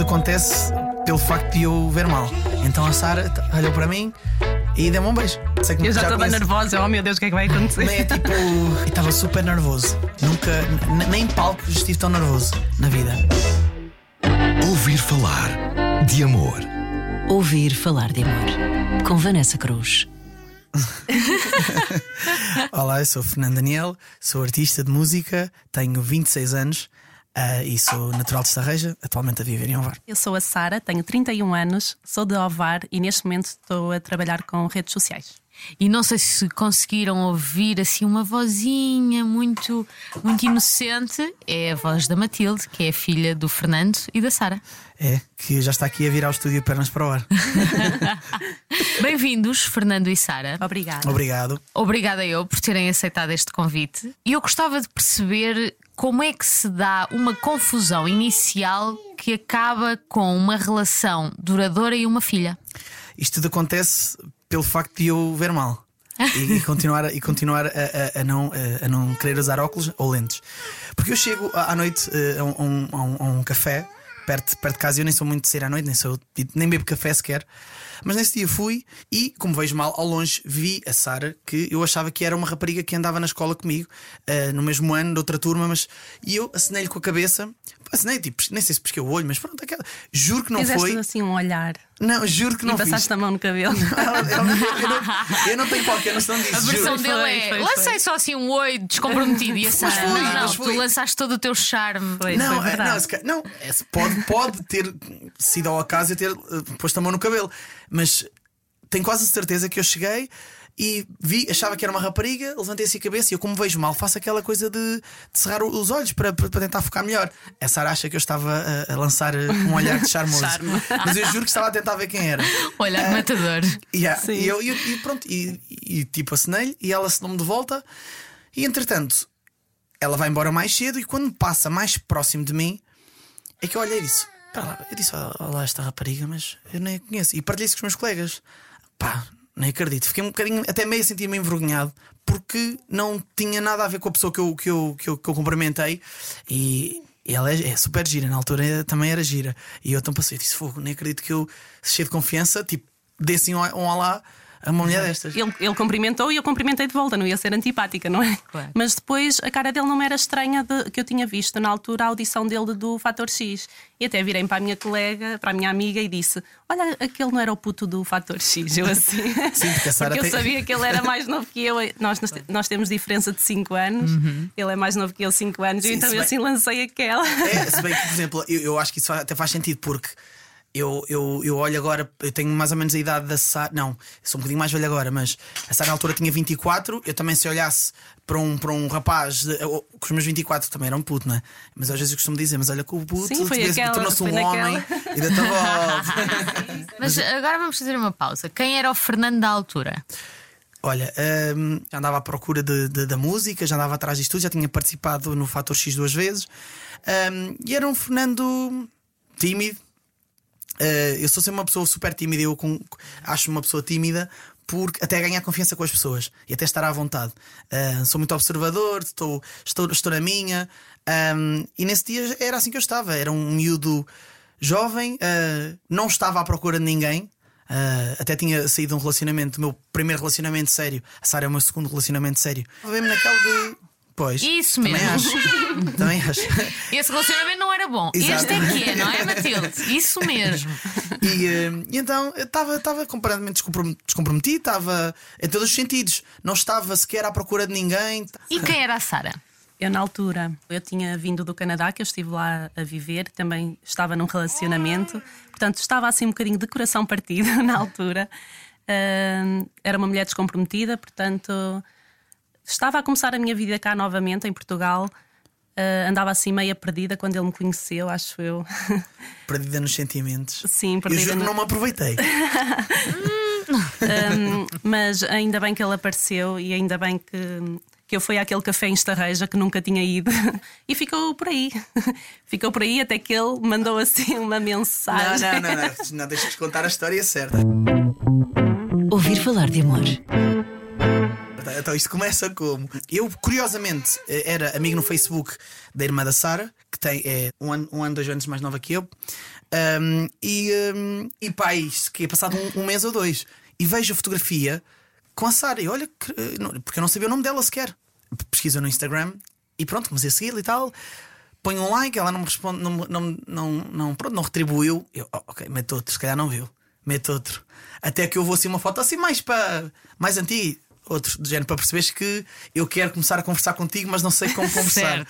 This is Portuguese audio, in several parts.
tudo acontece pelo facto de eu ver mal. Então a Sara olhou para mim e deu-me um beijo. Sei que Eu já conheço. nervosa, oh meu Deus, o que é que vai acontecer? Nem é tipo. e estava super nervoso. Nunca, nem em palco estive tão nervoso na vida. Ouvir falar de amor. Ouvir falar de amor. Com Vanessa Cruz. Olá, eu sou o Fernando Daniel, sou artista de música, tenho 26 anos ah, e sou natural de Estarreja, atualmente a viver em Ovar. Eu sou a Sara, tenho 31 anos, sou de Ovar e neste momento estou a trabalhar com redes sociais. E não sei se conseguiram ouvir assim uma vozinha muito, muito inocente. É a voz da Matilde, que é a filha do Fernando e da Sara. É, que já está aqui a vir ao estúdio pernas para o ar. Bem-vindos, Fernando e Sara. Obrigada. Obrigado. Obrigada eu por terem aceitado este convite. E eu gostava de perceber como é que se dá uma confusão inicial que acaba com uma relação duradoura e uma filha. Isto tudo acontece pelo facto de eu ver mal. E, e continuar, e continuar a, a- a não, a, não querer usar óculos ou lentes. Porque eu chego à noite eh, a, um, um- um café perto, perto de casa e eu nem sou muito de sair à noite, nem, sou, nem bebo café sequer. Mas nesse dia fui e, como vejo mal, ao longe vi a Sara, que eu achava que era uma rapariga que andava na escola comigo, eh, no mesmo ano, de outra turma, mas. E eu acenei-lhe com a cabeça, acenei, tipo, nem sei se pesquei o olho, mas pronto, aquela. Juro que não Fizeste foi. assim um olhar Não, juro que e não fiz. passaste a mão no cabelo. Ela- ela- eu, não, eu não tenho qualquer noção disso. A versão juro. dele Foi, é: foi, lancei foi. só assim um oi descomprometido e a Sara. foi, não, não, mas tu lançaste todo o teu charme. Foi, Não, foi é, verdade. não, não é, se pode, pode ter sido ao acaso eu ter eh, posto a mão no cabelo, mas tenho quase certeza que eu cheguei e vi, achava que era uma rapariga, levantei assim a cabeça e eu, como vejo mal, faço aquela coisa de, de cerrar os olhos para, para, tentar focar melhor. A Sara acha que eu estava a, a lançar eh, um olhar de charmoso, Charme. mas eu juro que estava a tentar ver quem era. Olhar matador. Yeah, Sim. E, eu, e, e pronto, e, e tipo acenei e ela assinou-me de volta. E entretanto, ela vai embora mais cedo e quando passa mais próximo de mim, é que eu olhei e Pá, lá, eu disse, olha lá esta rapariga, mas eu nem a conheço. E partilhei isso com os meus colegas. Pá, nem acredito. Fiquei um bocadinho, até meio a sentir-me envergonhado, porque não tinha nada a ver com a pessoa que eu, que eu, que eu, que eu cumprimentei. E. ela é, é super gira, na altura também era gira. E eu então passei, disse: Fogo, nem acredito que eu, cheio de confiança, tipo, dê assim um, um olá a uma mulher destas. Ele, ele cumprimentou e eu cumprimentei de volta, não ia ser antipática, não é? Claro. Mas depois a cara dele não era estranha de- que eu tinha visto na altura a audição dele do Fator X. E até virei para a minha colega, para a minha amiga e disse: Olha, aquele não era o puto do Fator X. Eu assim. Sim, porque Sara eu sabia que ele era mais novo que eu. Nós, nós, nós temos diferença de 5 anos, ele é mais novo que eu 5 anos, Sim, e então eu bem- assim lancei aquela. É, se bem que, por exemplo, eu, eu acho que isso até faz sentido porque eu, eu, eu olho agora, eu tenho mais ou menos a idade da Sara. Não, sou um bocadinho mais velho agora, mas a Sara na altura tinha 24. Eu também, se olhasse para um, para um rapaz de- eu- com os meus 24, também era um puto, não é? Mas às vezes eu costumo dizer, mas olha que o puto tornou-se um homem naquela. e da tua. Mas agora vamos fazer uma pausa. Quem era o Fernando da altura? Olha, hum, já andava à procura de- de- da música, já andava atrás disto tudo, já tinha participado no Fator X duas vezes. Hum, e era um Fernando tímido. Uh, eu sou sempre uma pessoa super tímida, eu com- acho uma pessoa tímida porque até ganhar confiança com as pessoas e até estar à vontade. Uh, sou muito observador, estou, estou, estou na minha. Um, e nesse dia era assim que eu estava. Era um miúdo jovem, uh, não estava à procura de ninguém. Uh, até tinha saído de um relacionamento, o meu primeiro relacionamento sério. A Sara é o meu segundo relacionamento sério. Vem-me naquele de. Pois. Isso também mesmo. Acho. também acho. Esse relacionamento não era bom. Exato. Este é que é, não é, Matilde? Isso mesmo. E, eh, e então eu estava completamente descomprom- descomprometido, estava em todos os sentidos. Não estava sequer à procura de ninguém. E quem era a Sara? Eu, na altura, eu tinha vindo do Canadá, que eu estive lá a viver, também estava num relacionamento, portanto, estava assim um bocadinho de coração partido na altura. Ahm, era uma mulher descomprometida, portanto, estava a começar a minha vida cá novamente, em Portugal. Ah, andava assim meia perdida quando ele me conheceu, acho eu. Perdida nos sentimentos. Sim, Eu perdida juro que no- não me aproveitei. Um, mas ainda bem que ele apareceu e ainda bem que, que eu fui àquele café em Estarreja que nunca tinha ido e ficou por aí. Ficou por aí até que ele mandou assim uma Não, mensagem. não, não, não. Não deixas contar a história certa. Ouvir falar de amor. Então isto começa como? Eu, curiosamente, eh, era amigo no Facebook da irmã da Sara, que tem é, um, ano, um ano, dois anos mais nova que eu. Um, e, um, e pá, isto que é passado um, um, mês ou dois. E vejo a fotografia com a Sara. E olha, que, porque eu não sabia o nome dela sequer. Pesquisa no Instagram e pronto, comecei a seguir e tal. Ponho um like, ela não me responde, não, não, não, não, pronto, não retribuiu. Eu, oh, ok, meto outro, se calhar não viu. Meto outro. Até que eu vou assim uma foto assim mais para mais antiga outro do género para perceberes que eu quero começar a conversar contigo, mas não sei como conversar. uh,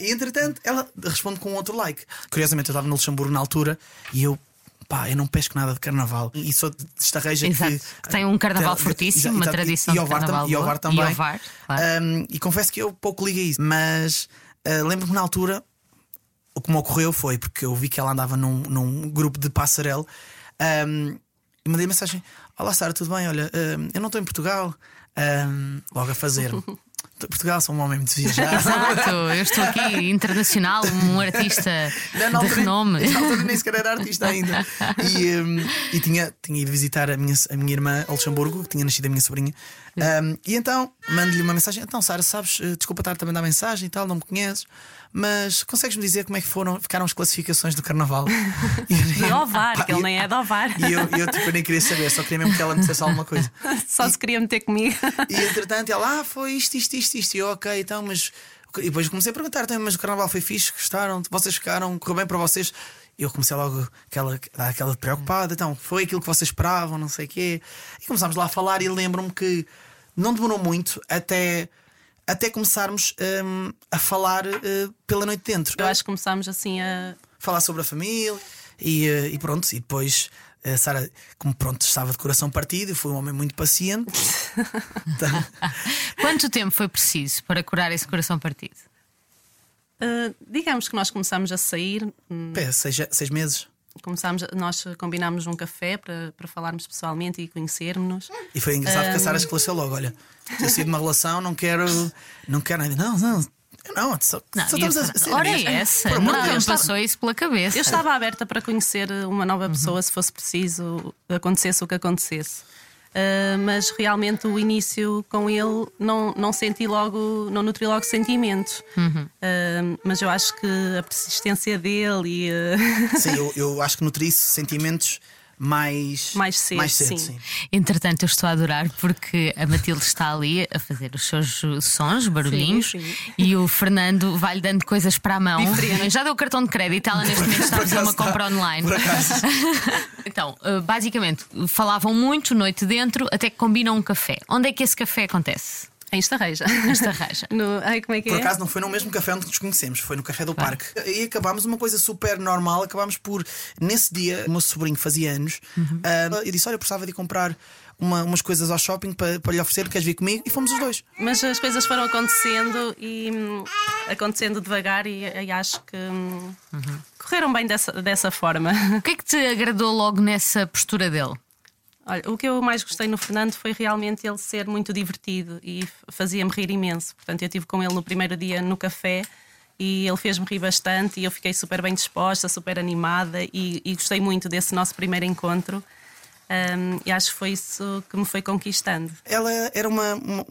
e entretanto, ela responde com outro like. Curiosamente, eu estava no Luxemburgo na altura e eu. Pá, eu não pesco nada de carnaval e sou desta reja que, que, tem um carnaval tem, fortíssimo, uma tradição e, e, de carnaval e Ovar também. E, Ovar, claro. um, e confesso que eu pouco liguei isso, mas uh, lembro-me na altura o que me ocorreu foi porque eu vi que ela andava num, num grupo de passarela um, e mandei mensagem: Olá, Sara, tudo bem? Olha, um, eu não estou em Portugal. Um, logo a fazer. Portugal sou um homem muito viajado. Exato, eu estou aqui internacional, um artista não, de renome. Na altura nem sequer era artista ainda. E, um, e tinha, tinha ido visitar a minha, a minha irmã a Luxemburgo, que tinha nascido a minha sobrinha. Um, e então mando-lhe uma mensagem: Então, Sara, sabes, eh, desculpa estar também a dar mensagem e tal, não me conheces. Mas consegues-me dizer como é que foram, ficaram as classificações do carnaval? De Ovar, que ele nem é de Ovar. E eu, eu tipo, nem queria saber, só queria mesmo que ela me dissesse alguma coisa. Só e, se queria meter comigo. E entretanto ela, ah, foi isto, isto, isto, isto. E eu, ok, então, mas. E depois comecei a perguntar, então, mas o carnaval foi fixe, gostaram? Vocês ficaram, correu bem para vocês? eu comecei logo aquela, aquela preocupada, então foi aquilo que vocês esperavam, não sei o quê. E começámos lá a falar e lembro-me que não demorou muito até até começarmos um, a falar uh, pela noite dentro. Eu acho que começámos assim a falar sobre a família e, uh, e pronto. E depois a Sara, como pronto, estava de coração partido, fui um homem muito paciente. então... Quanto tempo foi preciso para curar esse coração partido? Uh, digamos que nós começámos a sair. Hum, Pé, seis, seis meses começámos, nós combinámos um café para, para falarmos pessoalmente e conhecermos-nos. E foi engraçado um... que a Sara esclareceu logo: olha, ter sido uma relação, não quero, não quero nada. Não, não. Não, só, não, só estamos a ser Ora, é essa. Por não, Deus, passou isso pela cabeça. Eu estava aberta para conhecer uma nova pessoa uhum. se fosse preciso, acontecesse o que acontecesse. Uh, mas realmente o início com ele não, não senti logo, não nutri logo sentimentos. Uhum. Uh, mas eu acho que a persistência dele e. Uh... Sim, eu, eu acho que nutri sentimentos mais, mais cedo. Mais cedo sim. sim. Entretanto, eu estou a adorar porque a Matilde está ali a fazer os seus sons, barulhinhos, sim, sim. e o Fernando vai-lhe dando coisas para a mão. Diferente. Já deu o cartão de crédito, ela neste momento está a fazer uma compra online. então, eh, basicamente, falavam muito noite dentro até que combinam um café. Onde é que esse café acontece? Em Estarreja. Em Estarreja. no, ai, como é que por é? acaso não foi no mesmo café onde nos conhecemos, foi no café do parque. E acabámos uma coisa super normal. Acabámos por, nesse dia, o meu sobrinho fazia anos uhum. uh, e disse: Olha, eu precisava de comprar uma, umas coisas ao shopping para, para lhe oferecer, queres vir comigo? E fomos os dois. Mas as coisas foram acontecendo e hum, acontecendo devagar, e, e acho que hum, uhum. correram bem dessa, dessa forma. O que é que te agradou logo nessa postura dele? Olha, o que eu mais gostei no Fernando foi realmente ele ser muito divertido e fazia-me rir imenso. Portanto, eu estive com ele no primeiro dia no café e ele fez-me rir bastante e eu fiquei super bem disposta, super animada e, e gostei muito desse nosso primeiro encontro. Um, e acho que foi isso que me foi conquistando. Ela era uma, uma,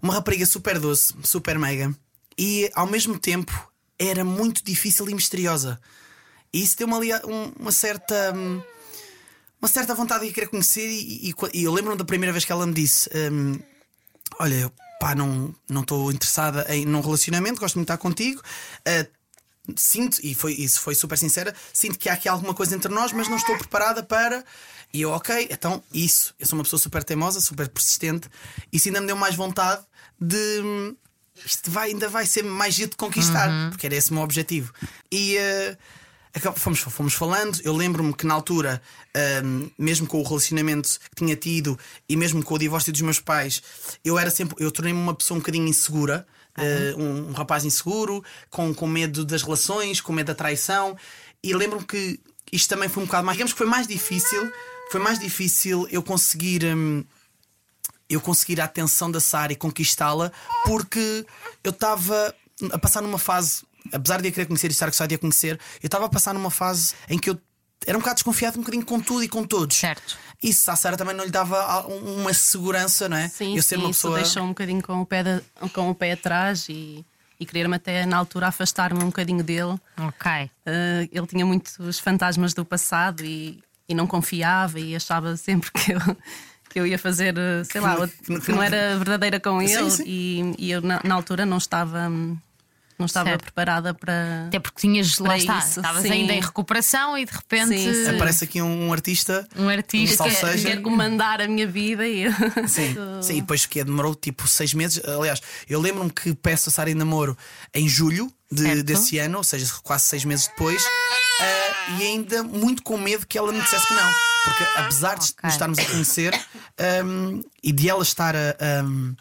uma rapariga super doce, super mega e ao mesmo tempo era muito difícil e misteriosa. E isso deu-me ali uma certa. Uma certa vontade de querer conhecer. E, e, e eu lembro-me da primeira vez que ela me disse: um, Olha, eu pá, não estou interessada em num relacionamento, gosto muito de estar contigo. Uh, sinto, e foi, isso foi super sincera, sinto que há aqui alguma coisa entre nós, mas não estou preparada para. E eu, ok, então isso. Eu sou uma pessoa super teimosa, super persistente, e isso ainda me deu mais vontade de. Hum, isto vai, ainda vai ser mais giro de conquistar, uhum. porque era esse o meu objetivo. E. Uh, fomos, fomos falando. Eu lembro-me que na altura, um, mesmo com o relacionamento que tinha tido e mesmo com o divórcio dos meus pais, eu era sempre, eu tornei-me uma pessoa um bocadinho insegura. Uhum. Uh, um, um, rapaz inseguro, com, com medo das relações, com medo da traição. E lembro-me que isto também foi um bocado mais. Digamos que foi mais difícil. Foi mais difícil eu conseguir. Um, eu conseguir a atenção da Sara e conquistá-la porque eu estava a passar numa fase apesar de a querer conhecer e estar gostado de a conhecer, eu estava a passar numa fase em que eu era um bocado desconfiado um bocadinho com tudo e com todos. Certo. Isso à Sara também não lhe dava uma segurança, não é? Sim, eu ser sim, uma isso pessoa. deixou um bocadinho com o pé, de- com o pé atrás e, e querer-me até na altura afastar-me um bocadinho dele. Ok. Eh, ele tinha muitos fantasmas do passado e, e não confiava e achava sempre que eu, que eu ia fazer, eh, sei lá, Que não- era verdadeira com Sim, ele sim. E, e eu na, na altura não estava, hum, não estava Certo. preparada para. Até porque tinhas, lá está, isso, estavas sim. ainda em recuperação e de repente Sim, sim. Aparece aqui um, um artista. um artista. Um Quer, quer comandar a minha vida e. Sim, sim, e depois que demorou tipo seis meses. Aliás, eu lembro-me que peço a Sara em namoro em julho de- desse ano, ou seja, quase seis meses depois, ah, e ainda muito com medo que ela me dissesse que não. Porque apesar de Ok. nos estarmos a conhecer ahm, e de ela estar a. ahm,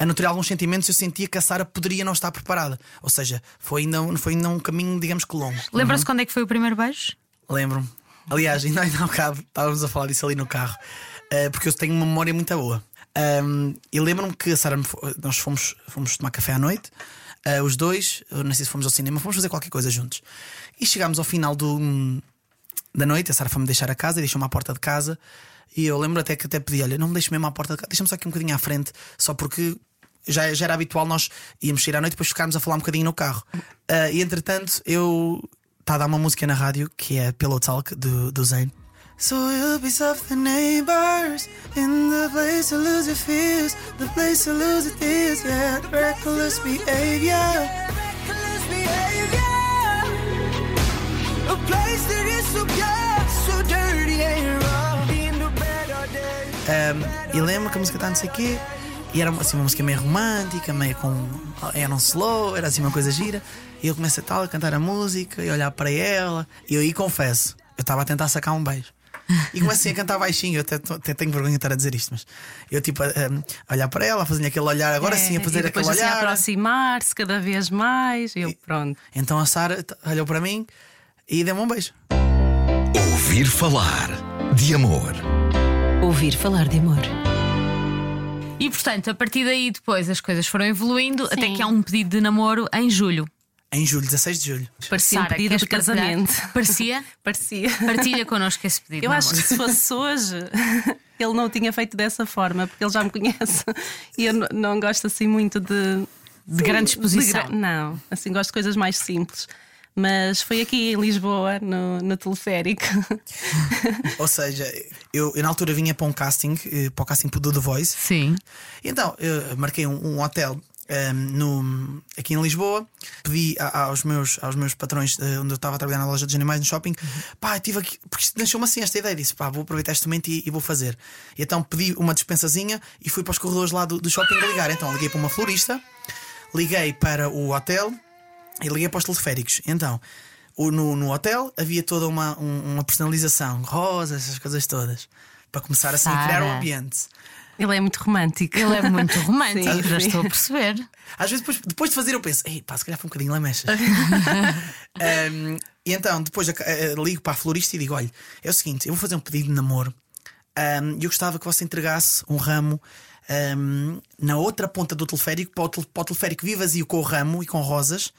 a nutrir alguns sentimentos, eu sentia que a Sara poderia não estar preparada. Ou seja, foi ainda, um- foi ainda um caminho, digamos que longo. Lembra-se quando é que foi o primeiro beijo? Lembro-me. Aliás, ainda, ainda há bocado estávamos a falar disso ali no carro, eh, porque eu tenho uma memória muito boa. Um, e lembro-me que a Sara, nós fomos, fomos tomar café à noite, eh, os dois, eu não sei se fomos ao cinema, fomos fazer qualquer coisa juntos. E chegámos ao final do, da noite, a Sara foi-me deixar a casa e deixou-me à porta de casa. E eu lembro até que até pedi: olha, não me deixe mesmo à porta de casa, deixa-me só aqui um bocadinho à frente, só porque já, já era habitual nós íamos sair à noite e depois ficarmos a falar um bocadinho no carro. Ah, e entretanto, eu está a dar uma música na rádio que é Pillow Talk do, do Zayn. So you'll be soft neighbors in the place to lose your fears, the place to lose yeah, reckless behavior. reckless behavior. A place that is so pure, so dirty and raw. Um, e lembro que a música está não sei o quê, e era assim, uma música meio romântica, meio com. Era um slow, era assim uma coisa gira. E eu começo a tal a cantar a música e olhar para ela, e eu aí confesso, eu estava a tentar sacar um beijo. E começo assim a cantar baixinho, eu até, até tenho vergonha de estar a dizer isto, mas eu tipo a, a olhar para ela, a fazer aquele olhar, agora sim a É, fazer e depois aquele assim a olhar. aproximar-se cada vez mais. E eu, pronto. Então a Sara olhou para mim e deu-me um beijo. Ouvir falar de amor. Ouvir falar de amor. E portanto, a partir daí depois as coisas foram evoluindo até Sim. que há um pedido de namoro em julho. Em julho, 16 de julho. Parecia um Sara, pedido queres de partilhar? casamento. Parecia? Parecia. Partilha connosco esse pedido. Eu de acho que namoro. se fosse hoje, ele não o tinha feito dessa forma, porque ele já me conhece e eu não gosto assim muito de. De grande exposição. gra- Não, assim gosto de coisas mais simples. Mas foi aqui em Lisboa, no, no teleférico. Ou seja, eu, eu na altura vinha para um casting, eh, para o casting do The Voice. Sim. E então, eu marquei um, um hotel ehm, no, aqui em Lisboa, pedi a- aos, meus, aos meus patrões eh, onde eu estava a trabalhar na loja de animais no shopping, pá, tive aqui, porque isto deixou-me assim esta ideia, disse, pá, vou aproveitar este momento e, e vou fazer. E então pedi uma dispensazinha e fui para os corredores lá do, do shopping a ligar. Então liguei para uma florista, liguei para o hotel e liguei para os teleféricos. Então. No, no hotel havia toda uma, um- uma personalização, rosas, essas coisas todas, para começar assim a criar o Sara. ambiente. Ele é muito romântico. Ele é muito romântico, Sim, já estou a perceber. Às vezes, depois, depois de fazer, eu penso, ei, pá, se calhar foi um bocadinho lamechas. Um, e então, depois eu, eh, ligo para a florista e digo: olha, é o seguinte, eu vou fazer um pedido de namoro um, e eu gostava que você entregasse um ramo um, na outra ponta do teleférico, para o, tel- para o teleférico vir vazio com o ramo e com rosas,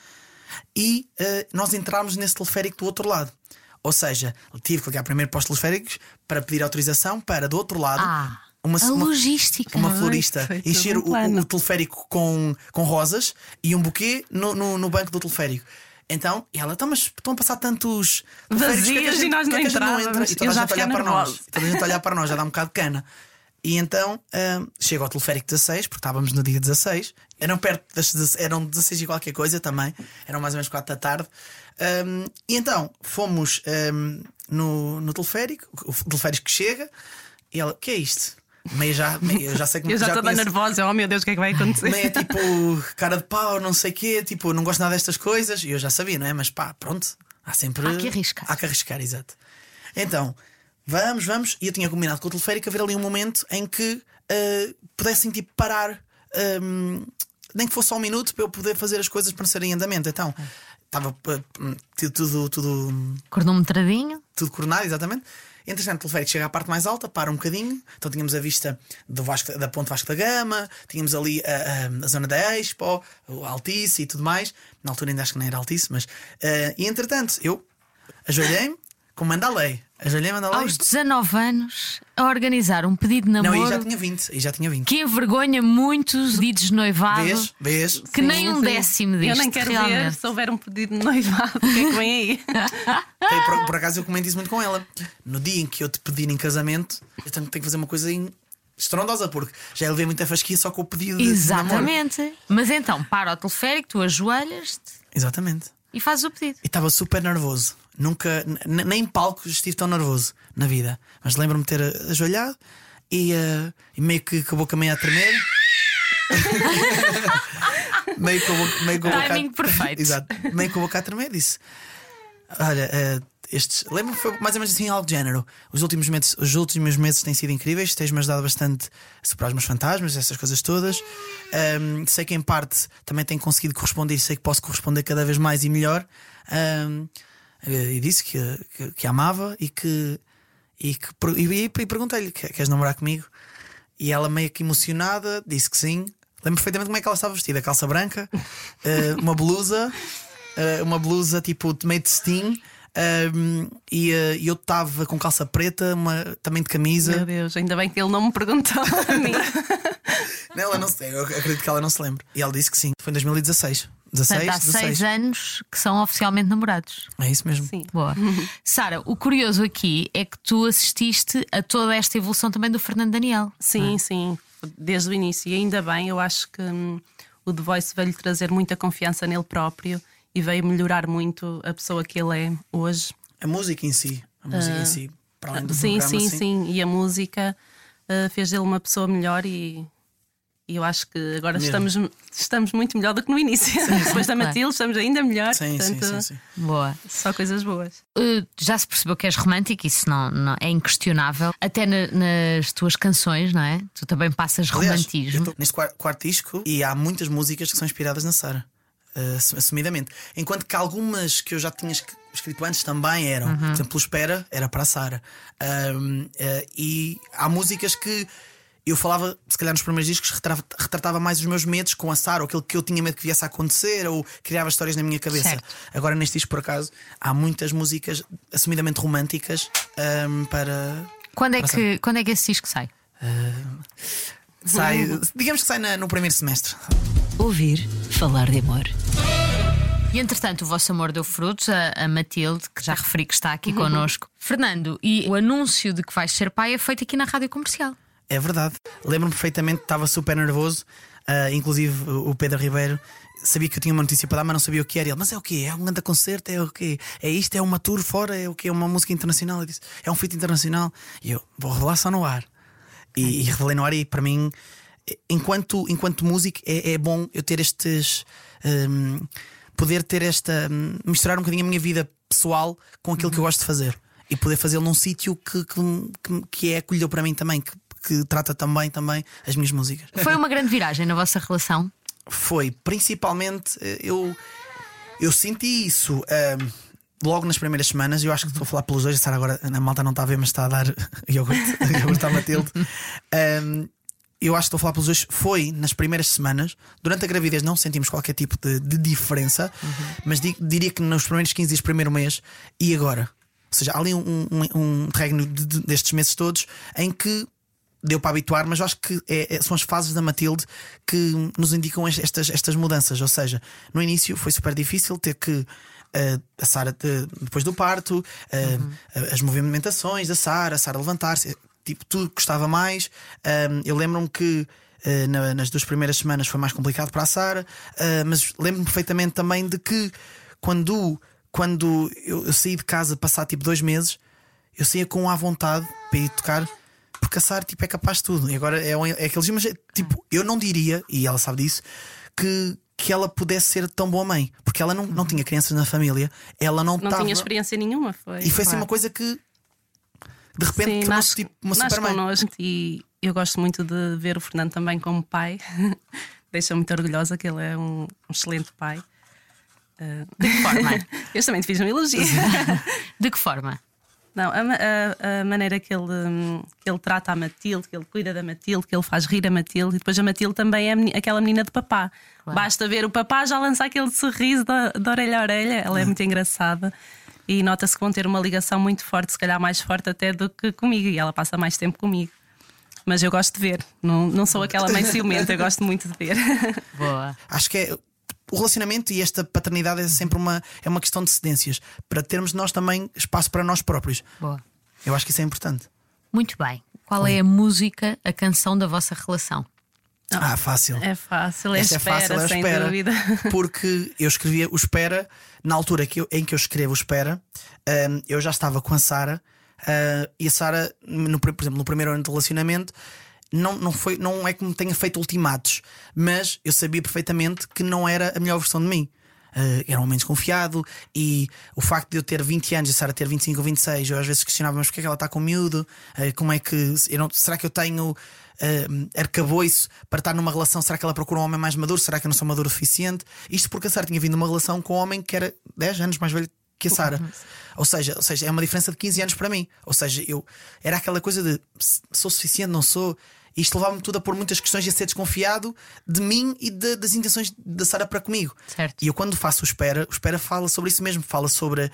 e eh, nós entrarmos nesse teleférico do outro lado. Ou seja, tive que ligar primeiro para os teleféricos para pedir autorização para do outro lado. Ah, uma, logística. uma Ai, florista todo encher um o, o- teleférico com, com rosas e um buquê no, no, no banco do teleférico. Então, e ela, então, mas estão a passar tantos Vazios é que e nós porque é não que a gente entrávamos? entra? E toda a gente olhar para nós. Toda a gente olhar para nós, já dá um bocado de cana. E então um, chego ao teleférico 16, porque estávamos no dia 16, eram perto das 16, eram 16 e qualquer coisa também, eram mais ou menos 4 da tarde. Um, e então fomos um, no, no teleférico, o teleférico que chega, e ela, o que é isto? Meio já, meio, eu já sei como Eu já estou nervosa, oh meu Deus, o que é que vai acontecer? meio tipo cara de pau, não sei o quê, tipo, não gosto nada destas coisas, e eu já sabia, não é? Mas pá, pronto, há sempre. Há que arriscar. Há que arriscar, exato. Então, vamos, vamos, e eu tinha combinado com o teleférico haver ali um momento em que ah, pudessem tipo parar, ahm, nem que fosse só um minuto para eu poder fazer as coisas para não serem em andamento. Então, estava ah, hum, tudo, tudo, Cronometradinho. tudo coordenado, exatamente. Entretanto, o teleférico chega à parte mais alta, para um bocadinho. Então tínhamos a vista do Vasco, da Ponte Vasco da Gama, tínhamos ali a, a- a zona da Expo, o Altice e tudo mais. Na altura ainda acho que não era Altice, mas. eh, e entretanto, eu ajoelhei-me, como manda a lei. Aos 19 anos, a organizar um pedido de Não, namoro aí já tinha 20. Aí já tinha 20. que envergonha muitos pedidos de noivado. Vês? Vês? Que nem um Sim. décimo disto. Eu nem quero ver realmente. se houver um pedido de noivado. O que é que vem aí? Tem- por, por acaso eu comento isso muito com ela. No dia em que eu te pedir em casamento, eu tenho, tenho que fazer uma coisa em- estrondosa, porque já levei muita fasquia só com o pedido de- de namoro. Exatamente. Mas então, para o teleférico, tu ajoelhas-te Exatamente. e fazes o pedido. E estava super nervoso. Nunca, nem em palco estive tão nervoso na vida. Mas lembro-me de ter ajoelhado e, eh, e meio que com a boca meio a tremer. meio com a boca, meio com a boca perfeito. Exato. Meio com a boca a tremer disse: Olha, eh, estes. Lembro-me que foi mais ou menos assim algo de género. Os últimos meses, os últimos meses têm sido incríveis, tens-me ajudado bastante a superar os meus fantasmas, essas coisas todas. Ahm, sei que em parte também tenho conseguido corresponder e sei que posso corresponder cada vez mais e melhor. Ahm, eh, e disse que, que, que amava e que. E, que, e, e, perguntei-lhe: "Que- Queres namorar comigo? E ela, meio que emocionada, disse que sim. Lembro perfeitamente como é que ela estava vestida: calça branca, eh, uma blusa, eh, uma blusa tipo meio de steam. Ehm, e e eu estava com calça preta, uma, também de camisa. Meu Deus, ainda bem que ele não me perguntou a mim. Não, ela não se, eu acredito que ela não se lembra. E ela disse que sim. Foi em 2016. 16, Portanto, há 16. seis anos que são oficialmente namorados. É isso mesmo. Sim. Boa. Sara, o curioso aqui é que tu assististe a toda esta evolução também do Fernando Daniel. Sim, sim, desde o início. E ainda bem, eu acho que hum, o The Voice veio-lhe trazer muita confiança nele próprio e veio melhorar muito a pessoa que ele é hoje. A música em si. A música em si. Para além do Ah, sim, programa, sim, sim. E a música uh, fez dele uma pessoa melhor e. e eu acho que agora Mesmo. estamos, estamos muito melhor do que no início. Depois da claro. Matilde, estamos ainda melhor. Sim, sim, portanto, sim, sim. Boa. Só coisas boas. Uh, já se percebeu que és romântico, isso não, não- é inquestionável. Até na- nas tuas canções, não é? Tu também passas Aliás, romantismo. neste quarto, quarto disco e há muitas músicas que são inspiradas na Sara. Assu- assumidamente. Enquanto que algumas que eu já tinha esc- escrito antes também eram. Uhum. Por exemplo, o Espera era para a Sara. Ahm, eh, e há músicas que eu falava, se calhar nos primeiros discos, retratava, retratava mais os meus medos com a Sara, ou aquilo que eu tinha medo que viesse a acontecer, ou criava histórias na minha cabeça. Certo. Agora, neste disco, por acaso, há muitas músicas assumidamente românticas ahm, para. Quando, é para que, quando é que esse disco sai? Sai, digamos que sai na- no primeiro semestre. Ouvir falar de amor. E entretanto, o vosso amor deu frutos, a, a Matilde, que já referi que está aqui connosco. Fernando, e o anúncio de que vais ser pai é feito aqui na rádio comercial. É verdade. Lembro-me perfeitamente, estava super nervoso. ah, inclusive o Pedro Ribeiro sabia que eu tinha uma notícia para dar, mas não sabia o que era. Ele, mas é o quê? É um grande concerto? É o quê? É isto? É uma tour fora? É o quê? É uma música internacional? Eu disse, é um feito internacional. E eu vou revelar só no ar. E, e revelei no ar e para mim, enquanto, enquanto músico, é, é bom eu ter estes. hum, poder ter esta. hum, misturar um bocadinho a minha vida pessoal com aquilo que eu gosto de fazer. E poder fazê-lo num sítio que, que, que- é acolhedor para mim também, que, que trata também, também as minhas músicas. Foi uma grande viragem na vossa relação. Foi, principalmente, eh, eu, eu senti isso. hum, Logo nas primeiras semanas, eu acho que estou a falar pelos dois. A Sara agora, a malta não está a ver, mas está a dar iogurte, iogurte à Matilde. Hum, eu acho que estou a falar pelos dois. Foi nas primeiras semanas. Durante a gravidez não sentimos qualquer tipo de, de diferença, mas di- diria que nos primeiros 15 dias, primeiro mês e agora. Ou seja, há ali um, um, um regno de- de- destes meses todos em que deu para habituar, mas eu acho que é- é- são as fases da Matilde que nos indicam es- estas, estas mudanças. Ou seja, no início foi super difícil ter que. Eh, a Sara de- depois do parto, eh, as movimentações da Sara, a Sara levantar-se, tipo, tudo custava mais. Eu lembro-me que eh, na- nas duas primeiras semanas foi mais complicado para a Sara, eh, mas lembro-me perfeitamente também de que quando, quando eu, eu saí de casa passar tipo dois meses, eu saía com à vontade para ir tocar. Porque a Sara tipo, é capaz de tudo. E agora é, é aqueles mas é, tipo, eu não diria, e ela sabe disso, que, que ela pudesse ser tão boa mãe. Porque ela não, não tinha crianças na família, ela não Não estava. tinha experiência nenhuma, foi. E foi assim Claro. uma coisa que de repente Sim, tornou-se nasce, tipo uma nasce super mãe. connosco e eu gosto muito de ver o Fernando também como pai. Deixa-me muito orgulhosa que ele é um, um excelente pai. Ah, Forma. eu também te fiz um elogio. De que forma? Não, a, a- a maneira que ele, hum, que ele trata a Matilde, que ele cuida da Matilde, que ele faz rir a Matilde, e depois a Matilde também é a meni- aquela menina de papá. Basta ver o papá já lançar aquele sorriso da, de orelha a orelha, ela é muito engraçada. e nota-se que vão ter uma ligação muito forte, se calhar mais forte até do que comigo, e ela passa mais tempo comigo. Mas eu gosto de ver, não, não sou aquela mãe ciumenta, eu gosto muito de ver. Boa. Acho que é. O relacionamento e esta paternidade é sempre uma, é uma questão de cedências para termos nós também espaço para nós próprios. Boa. Eu acho que isso é importante. Muito bem. Qual é a música, a canção da vossa relação? Ah, fácil. É fácil, é Esta espera, é fácil, é sem espera. dúvida. Porque eu escrevia o Espera, na altura que eu- em que eu escrevo o Espera, hum, eu já estava com a Sara ah, e a Sara, por exemplo, no primeiro ano de relacionamento, não, não, foi, não é que me tenha feito ultimatos, mas eu sabia perfeitamente que não era a melhor versão de mim. Ah, era um homem desconfiado e o facto de eu ter 20 anos e a Sara ter 25 ou 26, eu às vezes questionava, mas porquê é que ela está com miúdo? Ah, como é que. Não, será que eu tenho uh, arcabouço para estar numa relação? Será que ela procura um homem mais maduro? Será que eu não sou maduro o suficiente? Isto porque a Sara tinha vindo numa relação com um homem que era 10 anos mais velho que a Sara. Ou seja, ou seja, é uma diferença de 15 anos para mim. Ou seja, eu era aquela coisa de "S- sou suficiente, não sou. Isto levava-me tudo a pôr muitas questões e a ser desconfiado de mim e de- das intenções da Sara para comigo. Certo. E eu, quando faço o Espera, o Espera fala sobre isso mesmo. Fala sobre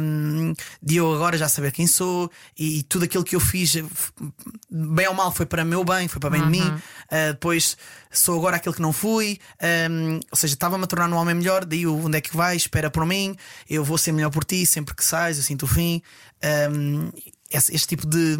hum, de eu agora já saber quem sou e, tudo aquilo que eu fiz, bem ou mal, foi para meu bem, foi para bem de mim. Ah, depois sou agora aquele que não fui. hum, ou seja, estava-me a tornar um homem melhor. Daí o onde é que vais? Espera por mim. Eu vou ser melhor por ti sempre que sais. Eu sinto o fim. Esse, este tipo de,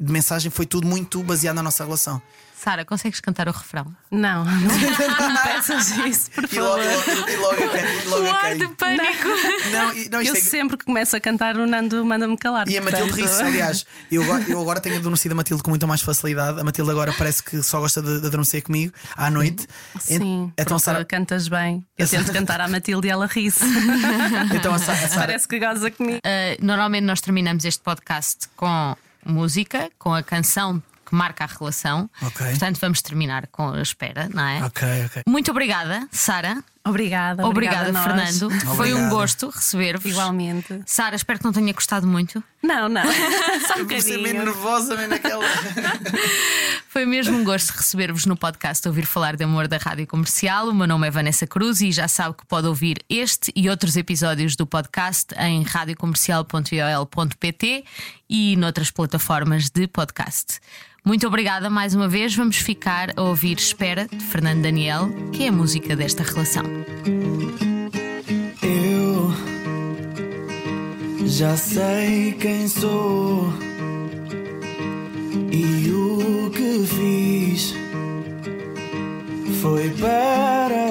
de mensagem foi tudo muito baseado na nossa relação. Sara, consegues cantar o refrão? Não, não peças isso, por E logo, favor. e logo, e logo eu caí. pânico! Não, e- não, Eu é- sempre que começo a cantar, o Nando manda-me calar. E a Matilde ri-se, aliás. Eu, agora- eu agora tenho adormecido a Matilde com muita mais facilidade. A Matilde agora parece que só gosta de, de adormecer comigo à noite. Sim, então, Sara, cantas bem. Eu tento cantar à Matilde e ela ri-se. então a Sara, Parece que goza comigo. Uh, normalmente nós terminamos este podcast com música, com a canção que marca a relação. Ok. Portanto, vamos terminar com a espera, não é? Ok, ok. Muito obrigada, Sara. Obrigada, Obrigada, obrigada. Fernando. Foi um gosto receber-vos. Igualmente. Sara, espero que não tenha gostado muito. Não, não. Só um Eu comecei meio bocadinho. nervosa, meio naquela. Foi mesmo um gosto receber-vos no podcast Ouvir Falar de Amor da Rádio Comercial. O meu nome é Vanessa Cruz e já sabe que pode ouvir este e outros episódios do podcast em radiocomercial.iol.pt e noutras plataformas de podcast. Muito obrigada mais uma vez. Vamos ficar a ouvir Espera de Fernando Daniel, que é a música desta relação. Eu já sei quem sou e o que fiz foi para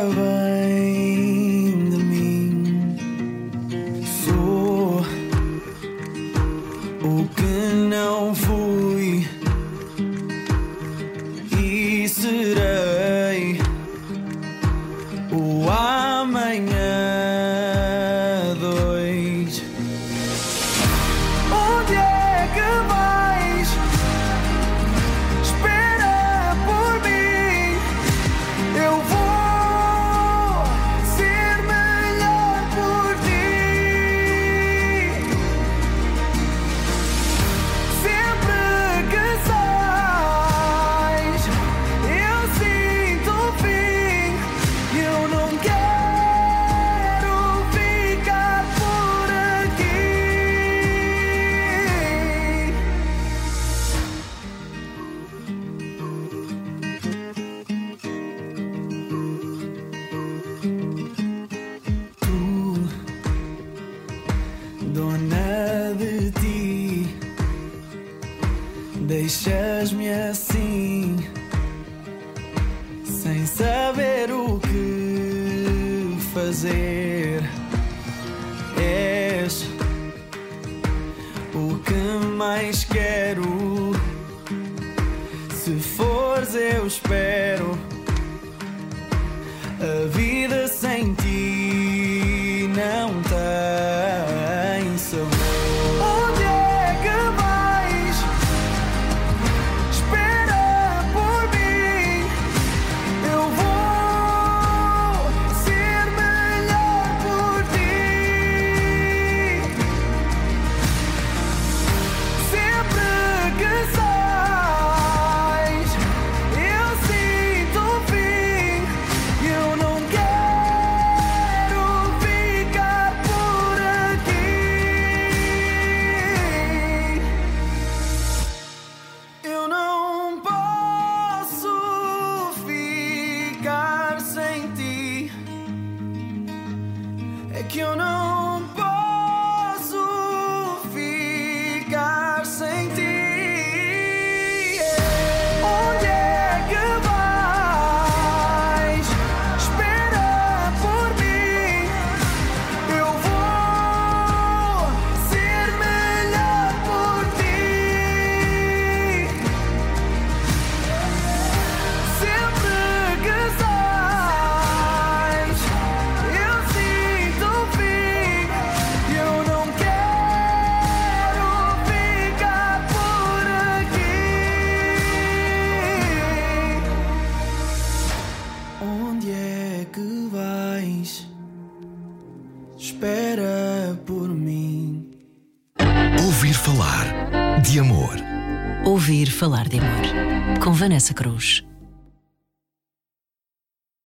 Vanessa Cruz.